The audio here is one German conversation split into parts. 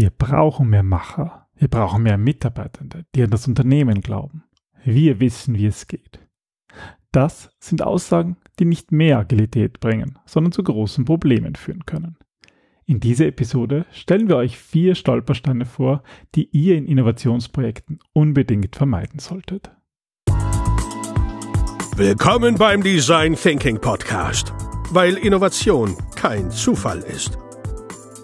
Wir brauchen mehr Macher. Wir brauchen mehr Mitarbeitende, die an das Unternehmen glauben. Wir wissen, wie es geht. Das sind Aussagen, die nicht mehr Agilität bringen, sondern zu großen Problemen führen können. In dieser Episode stellen wir euch vier Stolpersteine vor, die ihr in Innovationsprojekten unbedingt vermeiden solltet. Willkommen beim Design Thinking Podcast, weil Innovation kein Zufall ist.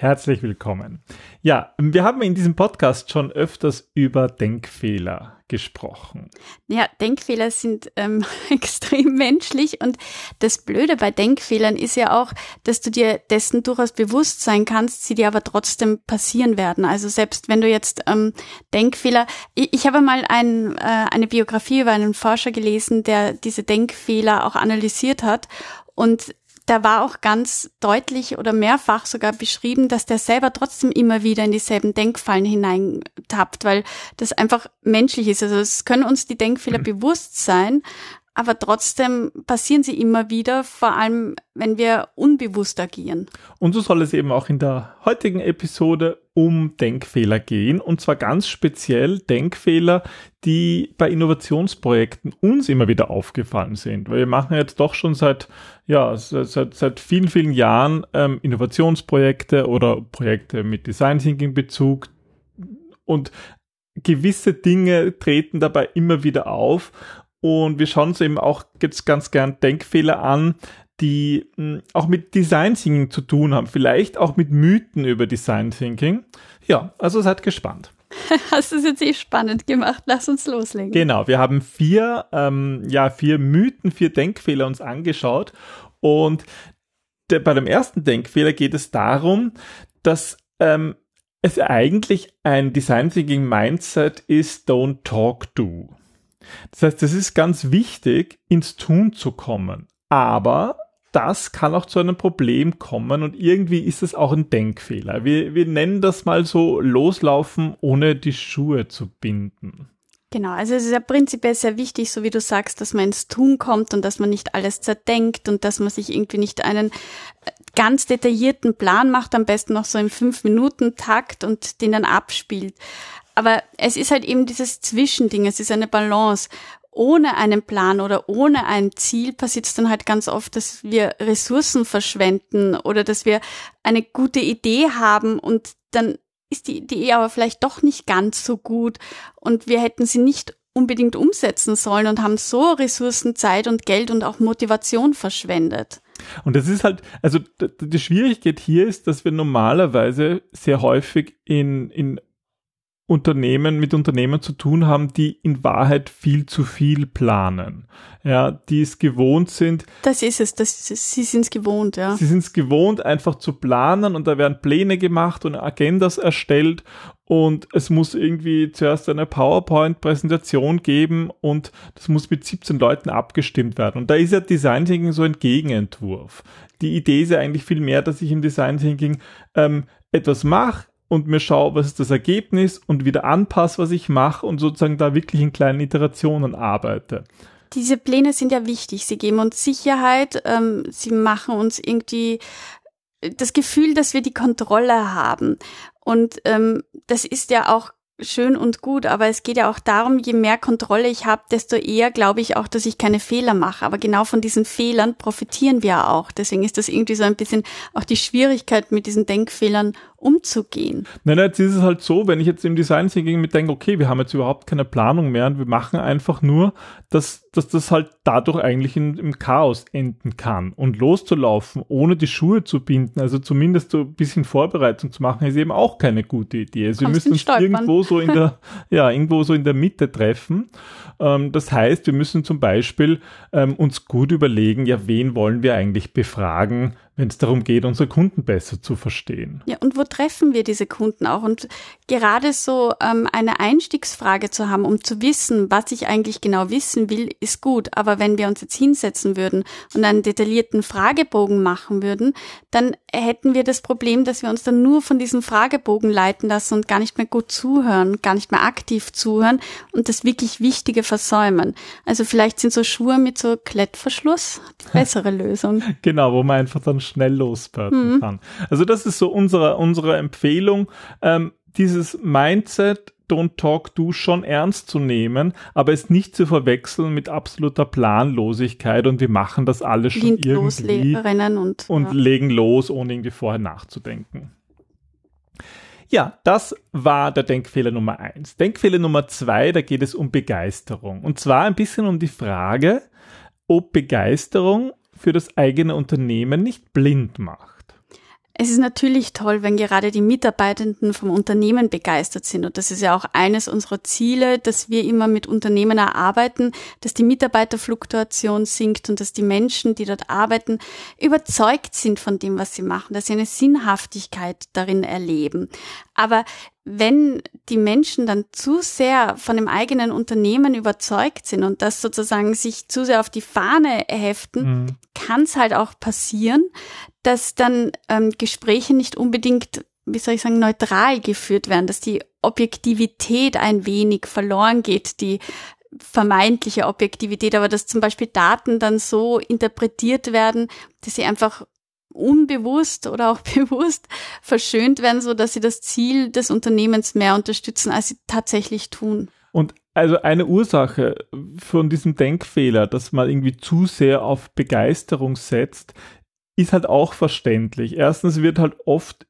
Herzlich willkommen. Ja, wir haben in diesem Podcast schon öfters über Denkfehler gesprochen. Ja, Denkfehler sind ähm, extrem menschlich und das Blöde bei Denkfehlern ist ja auch, dass du dir dessen durchaus bewusst sein kannst, sie dir aber trotzdem passieren werden. Also selbst wenn du jetzt ähm, Denkfehler, ich, ich habe mal ein, äh, eine Biografie über einen Forscher gelesen, der diese Denkfehler auch analysiert hat und da war auch ganz deutlich oder mehrfach sogar beschrieben, dass der selber trotzdem immer wieder in dieselben Denkfallen hineintappt, weil das einfach menschlich ist. Also es können uns die Denkfehler mhm. bewusst sein, aber trotzdem passieren sie immer wieder, vor allem wenn wir unbewusst agieren. Und so soll es eben auch in der heutigen Episode um Denkfehler gehen. Und zwar ganz speziell Denkfehler, die bei Innovationsprojekten uns immer wieder aufgefallen sind, weil wir machen jetzt doch schon seit ja seit, seit vielen vielen Jahren ähm, Innovationsprojekte oder Projekte mit Design Thinking Bezug. Und gewisse Dinge treten dabei immer wieder auf und wir schauen uns eben auch jetzt ganz gern Denkfehler an, die mh, hm, auch mit Design Thinking zu tun haben, vielleicht auch mit Mythen über Design Thinking. Ja, also seid gespannt. Hast du es jetzt eh spannend gemacht? Lass uns loslegen. Genau, wir haben vier, ähm, ja, vier Mythen, vier Denkfehler uns angeschaut und der, bei dem ersten Denkfehler geht es darum, dass ähm, es eigentlich ein Design Thinking Mindset ist, don't talk, do. Das heißt, es ist ganz wichtig, ins Tun zu kommen. Aber das kann auch zu einem Problem kommen und irgendwie ist es auch ein Denkfehler. Wir, wir nennen das mal so loslaufen, ohne die Schuhe zu binden. Genau, also es ist ja prinzipiell sehr wichtig, so wie du sagst, dass man ins Tun kommt und dass man nicht alles zerdenkt und dass man sich irgendwie nicht einen äh, ganz detaillierten Plan macht, am besten noch so im Fünf-Minuten-Takt und den dann abspielt. Aber es ist halt eben dieses Zwischending, es ist eine Balance. Ohne einen Plan oder ohne ein Ziel passiert es dann halt ganz oft, dass wir Ressourcen verschwenden oder dass wir eine gute Idee haben und dann ist die Idee aber vielleicht doch nicht ganz so gut und wir hätten sie nicht unbedingt umsetzen sollen und haben so Ressourcen, Zeit und Geld und auch Motivation verschwendet. Und das ist halt, also die Schwierigkeit hier ist, dass wir normalerweise sehr häufig in, in Unternehmen mit Unternehmen zu tun haben, die in Wahrheit viel zu viel planen. Ja, die es gewohnt sind. Das ist es, das ist es. sie sind es gewohnt, ja. Sie sind es gewohnt, einfach zu planen und da werden Pläne gemacht und Agendas erstellt und es muss irgendwie zuerst eine PowerPoint-Präsentation geben und das muss mit 17 Leuten abgestimmt werden. Und da ist ja Design Thinking so ein Gegenentwurf. Die Idee ist ja eigentlich viel mehr, dass ich im Design Thinking ähm, etwas mache, und mir schaue, was ist das Ergebnis und wieder anpasse, was ich mache und sozusagen da wirklich in kleinen Iterationen arbeite. Diese Pläne sind ja wichtig. Sie geben uns Sicherheit, ähm, sie machen uns irgendwie das Gefühl, dass wir die Kontrolle haben. Und ähm, das ist ja auch schön und gut, aber es geht ja auch darum, je mehr Kontrolle ich habe, desto eher glaube ich auch, dass ich keine Fehler mache. Aber genau von diesen Fehlern profitieren wir auch. Deswegen ist das irgendwie so ein bisschen auch die Schwierigkeit, mit diesen Denkfehlern umzugehen. Nein, nein, jetzt ist es halt so, wenn ich jetzt im Design Thinking mit denke, okay, wir haben jetzt überhaupt keine Planung mehr und wir machen einfach nur, dass, dass das halt dadurch eigentlich in, im Chaos enden kann. Und loszulaufen, ohne die Schuhe zu binden, also zumindest so ein bisschen Vorbereitung zu machen, ist eben auch keine gute Idee. Also wir müssen uns irgendwo so in der, ja, irgendwo so in der Mitte treffen. Ähm, das heißt, wir müssen zum Beispiel ähm, uns gut überlegen, ja, wen wollen wir eigentlich befragen, wenn es darum geht, unsere Kunden besser zu verstehen. Ja, und wo treffen wir diese Kunden auch? Und gerade so ähm, eine Einstiegsfrage zu haben, um zu wissen, was ich eigentlich genau wissen will, ist gut. Aber wenn wir uns jetzt hinsetzen würden und einen detaillierten Fragebogen machen würden, dann hätten wir das Problem, dass wir uns dann nur von diesem Fragebogen leiten lassen und gar nicht mehr gut zuhören, gar nicht mehr aktiv zuhören und das wirklich Wichtige versäumen. Also vielleicht sind so Schuhe mit so Klettverschluss die bessere Lösung. Genau, wo man einfach dann schnell losbörden mhm. kann. Also das ist so unsere, unsere Empfehlung, ähm, dieses Mindset Don't Talk Do schon ernst zu nehmen, aber es nicht zu verwechseln mit absoluter Planlosigkeit und wir machen das alles schon Blind irgendwie und, und ja. legen los, ohne irgendwie vorher nachzudenken. Ja, das war der Denkfehler Nummer eins. Denkfehler Nummer zwei, da geht es um Begeisterung. Und zwar ein bisschen um die Frage, ob Begeisterung für das eigene Unternehmen nicht blind macht. Es ist natürlich toll, wenn gerade die Mitarbeitenden vom Unternehmen begeistert sind. Und das ist ja auch eines unserer Ziele, dass wir immer mit Unternehmen erarbeiten, dass die Mitarbeiterfluktuation sinkt und dass die Menschen, die dort arbeiten, überzeugt sind von dem, was sie machen, dass sie eine Sinnhaftigkeit darin erleben. Aber wenn die Menschen dann zu sehr von dem eigenen Unternehmen überzeugt sind und das sozusagen sich zu sehr auf die Fahne heften, mhm. kann es halt auch passieren, dass dann ähm, Gespräche nicht unbedingt, wie soll ich sagen, neutral geführt werden, dass die Objektivität ein wenig verloren geht, die vermeintliche Objektivität, aber dass zum Beispiel Daten dann so interpretiert werden, dass sie einfach unbewusst oder auch bewusst verschönt werden, so dass sie das Ziel des Unternehmens mehr unterstützen, als sie tatsächlich tun. Und also eine Ursache von diesem Denkfehler, dass man irgendwie zu sehr auf Begeisterung setzt, ist halt auch verständlich. Erstens wird halt oft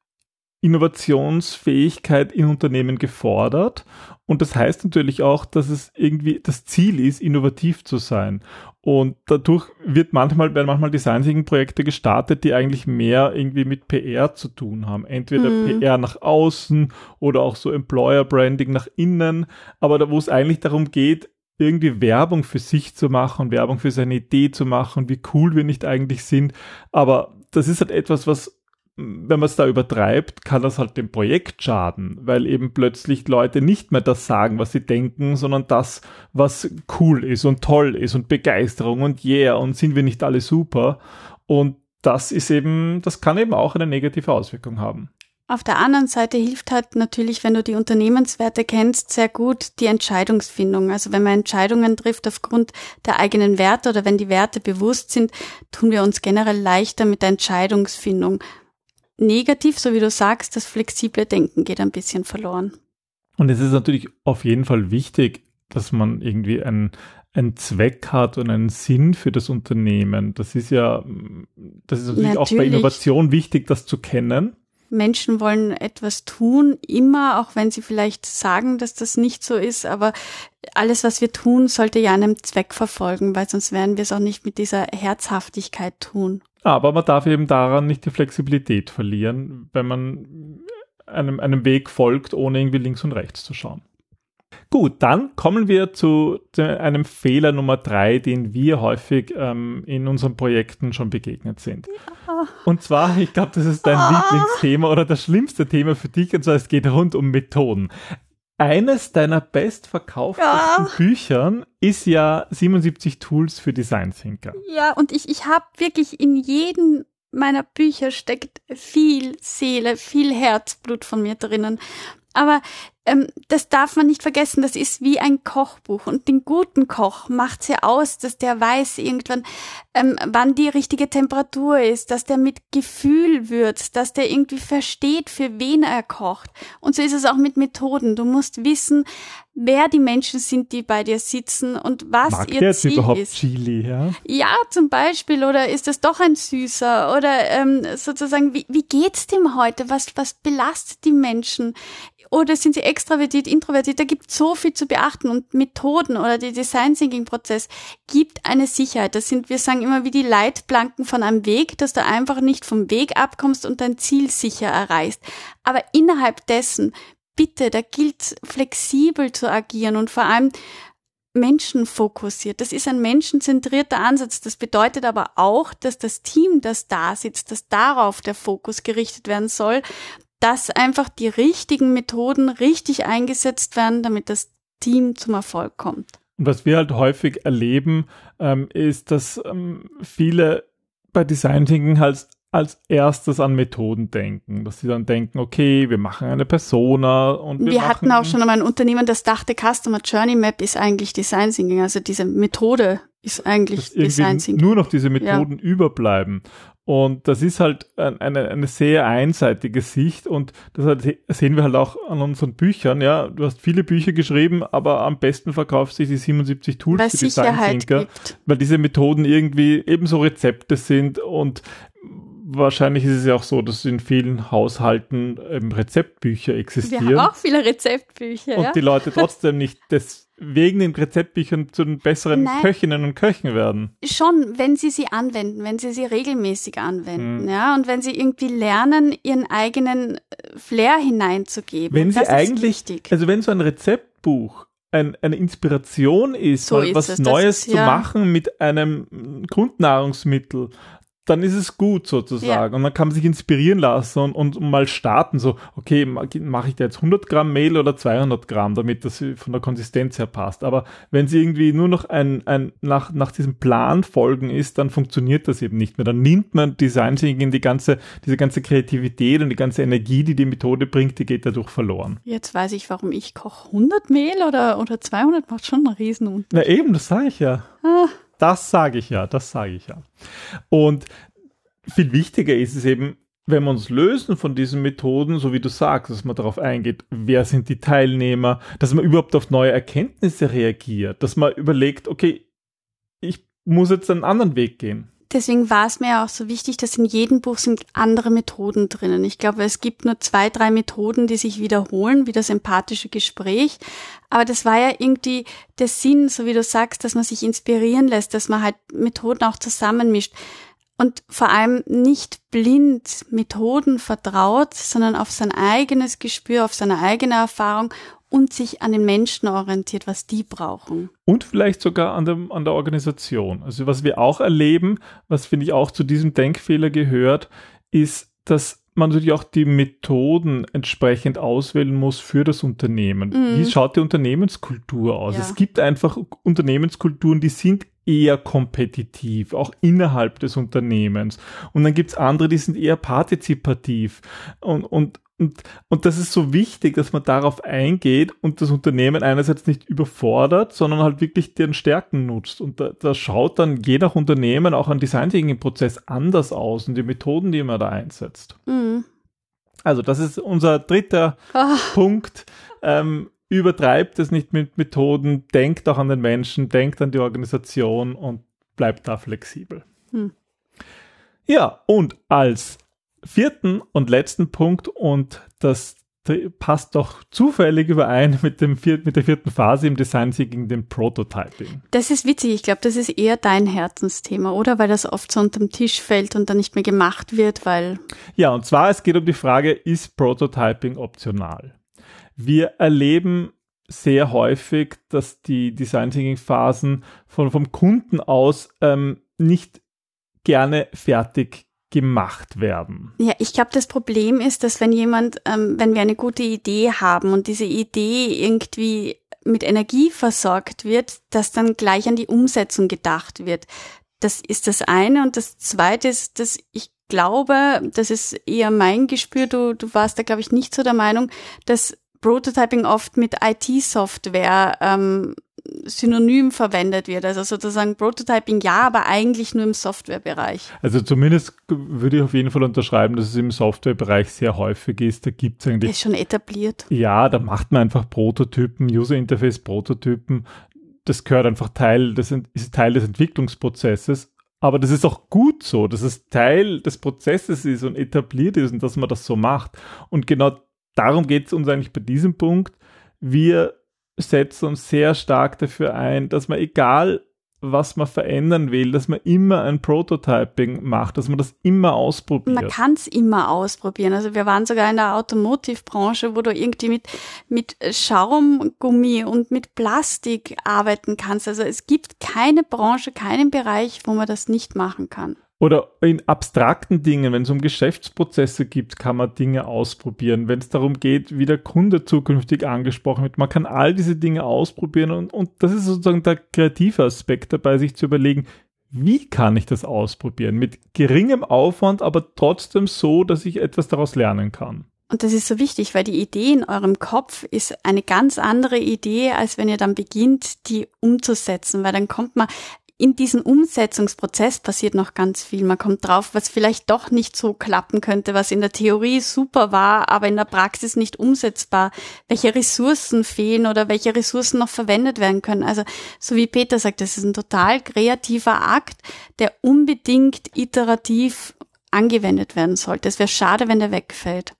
Innovationsfähigkeit in Unternehmen gefordert. Und das heißt natürlich auch, dass es irgendwie das Ziel ist, innovativ zu sein. Und dadurch wird manchmal, werden manchmal Design Thinking Projekte gestartet, die eigentlich mehr irgendwie mit PR zu tun haben. Entweder mhm. PR nach außen oder auch so Employer Branding nach innen. Aber da, wo es eigentlich darum geht, irgendwie Werbung für sich zu machen, Werbung für seine Idee zu machen, wie cool wir nicht eigentlich sind. Aber das ist halt etwas, was wenn man es da übertreibt, kann das halt dem Projekt schaden, weil eben plötzlich Leute nicht mehr das sagen, was sie denken, sondern das, was cool ist und toll ist und Begeisterung und yeah und sind wir nicht alle super. Und das ist eben, das kann eben auch eine negative Auswirkung haben. Auf der anderen Seite hilft halt natürlich, wenn du die Unternehmenswerte kennst, sehr gut die Entscheidungsfindung. Also wenn man Entscheidungen trifft aufgrund der eigenen Werte oder wenn die Werte bewusst sind, tun wir uns generell leichter mit der Entscheidungsfindung. Negativ, so wie du sagst, das flexible Denken geht ein bisschen verloren. Und es ist natürlich auf jeden Fall wichtig, dass man irgendwie einen, einen Zweck hat und einen Sinn für das Unternehmen. Das ist ja, das ist natürlich, natürlich. auch bei Innovation wichtig, das zu kennen. Menschen wollen etwas tun, immer, auch wenn sie vielleicht sagen, dass das nicht so ist, aber alles, was wir tun, sollte ja einen Zweck verfolgen, weil sonst werden wir es auch nicht mit dieser Herzhaftigkeit tun. Aber man darf eben daran nicht die Flexibilität verlieren, wenn man einem, einem Weg folgt, ohne irgendwie links und rechts zu schauen. Gut, dann kommen wir zu einem Fehler Nummer drei, den wir häufig ähm, in unseren Projekten schon begegnet sind. Ja. Und zwar, ich glaube, das ist dein ah. Lieblingsthema oder das schlimmste Thema für dich, und zwar es geht rund um Methoden. Eines deiner bestverkauftesten ja. Büchern ist ja 77 Tools für Design Thinker. Ja, und ich, ich habe wirklich in jedem meiner Bücher steckt viel Seele, viel Herzblut von mir drinnen. Aber ähm, das darf man nicht vergessen, das ist wie ein Kochbuch. Und den guten Koch macht's ja aus, dass der weiß irgendwann, ähm, wann die richtige Temperatur ist, dass der mit Gefühl wird, dass der irgendwie versteht, für wen er kocht. Und so ist es auch mit Methoden. Du musst wissen, wer die Menschen sind, die bei dir sitzen und was Mag ihr der jetzt Ziel überhaupt ist. Chili, ja? Ja, zum Beispiel. Oder ist das doch ein Süßer? Oder ähm, sozusagen, wie, wie geht's dem heute? Was, was belastet die Menschen? Oder sind sie extravertiert, introvertiert? Da gibt so viel zu beachten und Methoden oder der Design Thinking Prozess gibt eine Sicherheit. Das sind, wir sagen immer wie die Leitplanken von einem Weg, dass du einfach nicht vom Weg abkommst und dein Ziel sicher erreichst. Aber innerhalb dessen, bitte, da gilt flexibel zu agieren und vor allem menschenfokussiert. Das ist ein menschenzentrierter Ansatz. Das bedeutet aber auch, dass das Team, das da sitzt, dass darauf der Fokus gerichtet werden soll, dass einfach die richtigen Methoden richtig eingesetzt werden, damit das Team zum Erfolg kommt. Und was wir halt häufig erleben, ähm, ist, dass ähm, viele bei Design Thinking halt als erstes an Methoden denken, dass sie dann denken, okay, wir machen eine Persona und wir, wir hatten auch schon einmal ein Unternehmen, das dachte, Customer Journey Map ist eigentlich Design Thinking, also diese Methode ist eigentlich Design Thinking. Nur noch diese Methoden ja. überbleiben. Und das ist halt eine, eine sehr einseitige Sicht und das halt, sehen wir halt auch an unseren Büchern. Ja, du hast viele Bücher geschrieben, aber am besten verkaufst sich die 77 Tools weil für Design Thinker, weil diese Methoden irgendwie ebenso Rezepte sind und wahrscheinlich ist es ja auch so, dass in vielen Haushalten ähm, Rezeptbücher existieren. Wir haben auch viele Rezeptbücher. Und ja? die Leute trotzdem nicht deswegen den Rezeptbüchern zu den besseren Nein. Köchinnen und Köchen werden. Schon, wenn sie sie anwenden, wenn sie sie regelmäßig anwenden, hm. ja, und wenn sie irgendwie lernen, ihren eigenen äh, Flair hineinzugeben. Wenn sie eigentlich, also wenn so ein Rezeptbuch ein, eine Inspiration ist, so ist was es. Neues ist, zu ja. machen mit einem Grundnahrungsmittel dann ist es gut sozusagen. Ja. Und dann kann man sich inspirieren lassen und, und mal starten, so, okay, mache ich da jetzt 100 Gramm Mehl oder 200 Gramm, damit das von der Konsistenz her passt. Aber wenn sie irgendwie nur noch ein, ein nach, nach diesem Plan folgen ist, dann funktioniert das eben nicht mehr. Dann nimmt man Design Thinking die ganze, diese ganze Kreativität und die ganze Energie, die die Methode bringt, die geht dadurch verloren. Jetzt weiß ich, warum ich koche. 100 Mehl oder, oder 200 macht schon einen Riesenunterschied. Na eben, das sage ich ja. Ah. Das sage ich ja, das sage ich ja. Und viel wichtiger ist es eben, wenn wir uns lösen von diesen Methoden, so wie du sagst, dass man darauf eingeht, wer sind die Teilnehmer, dass man überhaupt auf neue Erkenntnisse reagiert, dass man überlegt, okay, ich muss jetzt einen anderen Weg gehen. Deswegen war es mir ja auch so wichtig, dass in jedem Buch sind andere Methoden drinnen. Ich glaube, es gibt nur zwei, drei Methoden, die sich wiederholen, wie das empathische Gespräch. Aber das war ja irgendwie der Sinn, so wie du sagst, dass man sich inspirieren lässt, dass man halt Methoden auch zusammenmischt und vor allem nicht blind Methoden vertraut, sondern auf sein eigenes Gespür, auf seine eigene Erfahrung und sich an den Menschen orientiert, was die brauchen. Und vielleicht sogar an, dem, an der Organisation. Also was wir auch erleben, was finde ich auch zu diesem Denkfehler gehört, ist, dass man natürlich auch die Methoden entsprechend auswählen muss für das Unternehmen. Mhm. Wie schaut die Unternehmenskultur aus? Ja. Es gibt einfach Unternehmenskulturen, die sind eher kompetitiv, auch innerhalb des Unternehmens. Und dann gibt's andere, die sind eher partizipativ. Und, und, und, und das ist so wichtig, dass man darauf eingeht und das Unternehmen einerseits nicht überfordert, sondern halt wirklich deren Stärken nutzt. Und da, da schaut dann je nach Unternehmen auch ein Design Thinking Prozess anders aus und die Methoden, die man da einsetzt. Mhm. Also das ist unser dritter oh. Punkt. Ähm, übertreibt es nicht mit Methoden, denkt auch an den Menschen, denkt an die Organisation und bleibt da flexibel. Hm. Ja, und als vierten und letzten Punkt und das passt doch zufällig überein mit, dem vier, mit der vierten Phase im Design Thinking, dem Prototyping. Das ist witzig. Ich glaube, das ist eher dein Herzensthema, oder? Weil das oft so unterm Tisch fällt und dann nicht mehr gemacht wird, weil. Ja, und zwar, es geht um die Frage, ist Prototyping optional? Wir erleben sehr häufig, dass die Design Thinking Phasen von, vom Kunden aus ähm, nicht gerne fertig gemacht werden. Ja, ich glaube, das Problem ist, dass wenn jemand, ähm, wenn wir eine gute Idee haben und diese Idee irgendwie mit Energie versorgt wird, dass dann gleich an die Umsetzung gedacht wird. Das ist das eine. Und das zweite ist, dass ich glaube, das ist eher mein Gespür, du, du warst da, glaube ich, nicht so der Meinung, dass Prototyping oft mit IT-Software ähm, synonym verwendet wird. Also sozusagen Prototyping ja, aber eigentlich nur im Softwarebereich. Also zumindest würde ich auf jeden Fall unterschreiben, dass es im Softwarebereich sehr häufig ist. Da gibt es eigentlich. Ist schon etabliert. Ja, da macht man einfach Prototypen, User Interface Prototypen. Das gehört einfach Teil, das ist Teil des Entwicklungsprozesses. Aber das ist auch gut so, dass es Teil des Prozesses ist und etabliert ist und dass man das so macht. Und genau darum geht es uns eigentlich bei diesem Punkt. Wir setzen uns sehr stark dafür ein, dass man egal was man verändern will, dass man immer ein Prototyping macht, dass man das immer ausprobiert. Man kann es immer ausprobieren. Also wir waren sogar in der Automotive-Branche, wo du irgendwie mit, mit Schaumgummi und mit Plastik arbeiten kannst. Also es gibt keine Branche, keinen Bereich, wo man das nicht machen kann. Oder in abstrakten Dingen, wenn es um Geschäftsprozesse gibt, kann man Dinge ausprobieren. Wenn es darum geht, wie der Kunde zukünftig angesprochen wird, man kann all diese Dinge ausprobieren und, und das ist sozusagen der kreative Aspekt dabei, sich zu überlegen, wie kann ich das ausprobieren? Mit geringem Aufwand, aber trotzdem so, dass ich etwas daraus lernen kann. Und das ist so wichtig, weil die Idee in eurem Kopf ist eine ganz andere Idee, als wenn ihr dann beginnt, die umzusetzen, weil dann kommt man, in diesem Umsetzungsprozess passiert noch ganz viel. Man kommt drauf, was vielleicht doch nicht so klappen könnte, was in der Theorie super war, aber in der Praxis nicht umsetzbar. Welche Ressourcen fehlen oder welche Ressourcen noch verwendet werden können. Also, so wie Peter sagt, das ist ein total kreativer Akt, der unbedingt iterativ angewendet werden sollte. Es wäre schade, wenn der wegfällt.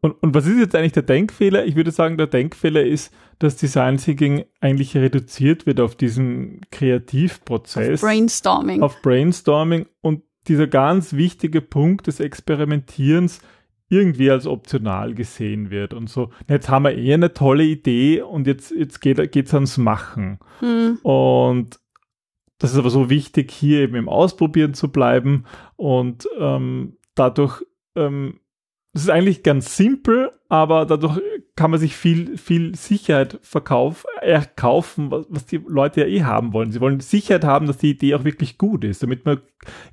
Und, und was ist jetzt eigentlich der Denkfehler? Ich würde sagen, der Denkfehler ist, dass Design Thinking eigentlich reduziert wird auf diesen Kreativprozess. Auf Brainstorming. Auf Brainstorming und dieser ganz wichtige Punkt des Experimentierens irgendwie als optional gesehen wird und so. Jetzt haben wir eh eine tolle Idee und jetzt, jetzt geht es ans Machen. Hm. Und das ist aber so wichtig, hier eben im Ausprobieren zu bleiben und ähm, dadurch ähm, das ist eigentlich ganz simpel, aber dadurch kann man sich viel, viel Sicherheit verkauf, erkaufen, was, die Leute ja eh haben wollen. Sie wollen Sicherheit haben, dass die Idee auch wirklich gut ist, damit man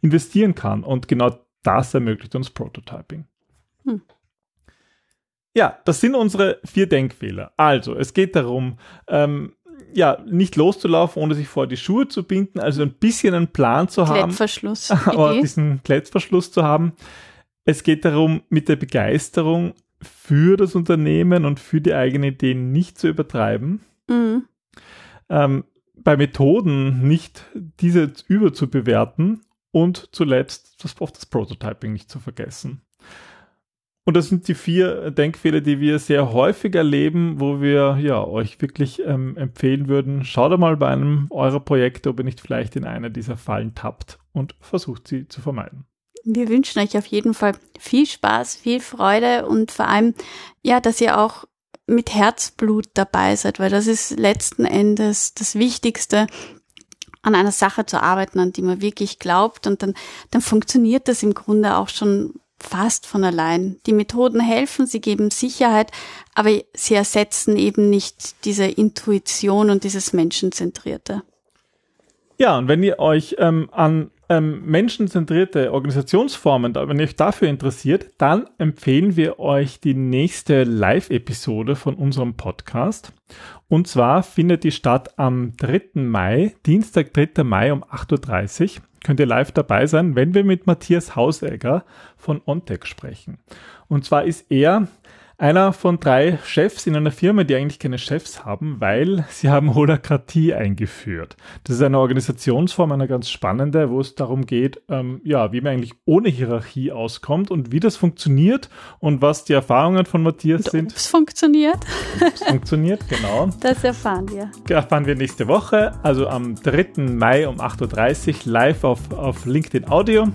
investieren kann. Und genau das ermöglicht uns Prototyping. Hm. Ja, das sind unsere vier Denkfehler. Also, es geht darum, ähm, ja, nicht loszulaufen, ohne sich vor die Schuhe zu binden, also ein bisschen einen Plan zu haben. Klettverschluss. Aber diesen Klettverschluss zu haben es geht darum, mit der Begeisterung für das Unternehmen und für die eigene Idee nicht zu übertreiben. Mhm. Ähm, bei Methoden nicht diese überzubewerten und zuletzt das, das Prototyping nicht zu vergessen. Und das sind die vier Denkfehler, die wir sehr häufig erleben, wo wir ja euch wirklich ähm, empfehlen würden, schaut mal bei einem eurer Projekte, ob ihr nicht vielleicht in einer dieser Fallen tappt und versucht sie zu vermeiden. Wir wünschen euch auf jeden Fall viel Spaß, viel Freude und vor allem, ja, dass ihr auch mit Herzblut dabei seid, weil das ist letzten Endes das Wichtigste, an einer Sache zu arbeiten, an die man wirklich glaubt und dann, dann funktioniert das im Grunde auch schon fast von allein. Die Methoden helfen, sie geben Sicherheit, aber sie ersetzen eben nicht diese Intuition und dieses Menschenzentrierte. Ja, und wenn ihr euch ähm, an ähm, menschenzentrierte Organisationsformen, wenn ihr euch dafür interessiert, dann empfehlen wir euch die nächste Live-Episode von unserem Podcast. Und zwar findet die statt am 3. Mai, Dienstag, 3. Mai um 8.30 Uhr. Könnt ihr live dabei sein, wenn wir mit Matthias Hausegger von OnTech sprechen. Und zwar ist er einer von drei Chefs in einer Firma, die eigentlich keine Chefs haben, weil sie haben Holokratie eingeführt. Das ist eine Organisationsform, eine ganz spannende, wo es darum geht, ähm, ja, wie man eigentlich ohne Hierarchie auskommt und wie das funktioniert und was die Erfahrungen von Matthias und sind. Es funktioniert. Es funktioniert, genau. Das erfahren wir. Erfahren wir nächste Woche, also am 3. Mai um 8.30 Uhr live auf, auf LinkedIn Audio.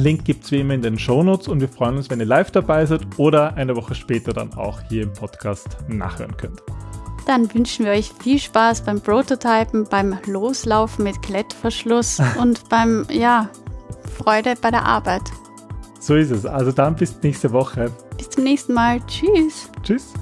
Link gibt es wie immer in den Shownotes und wir freuen uns, wenn ihr live dabei seid oder eine Woche später dann auch hier im Podcast nachhören könnt. Dann wünschen wir euch viel Spaß beim Prototypen, beim Loslaufen mit Klettverschluss und beim, ja, Freude bei der Arbeit. So ist es. Also dann bis nächste Woche. Bis zum nächsten Mal. Tschüss. Tschüss.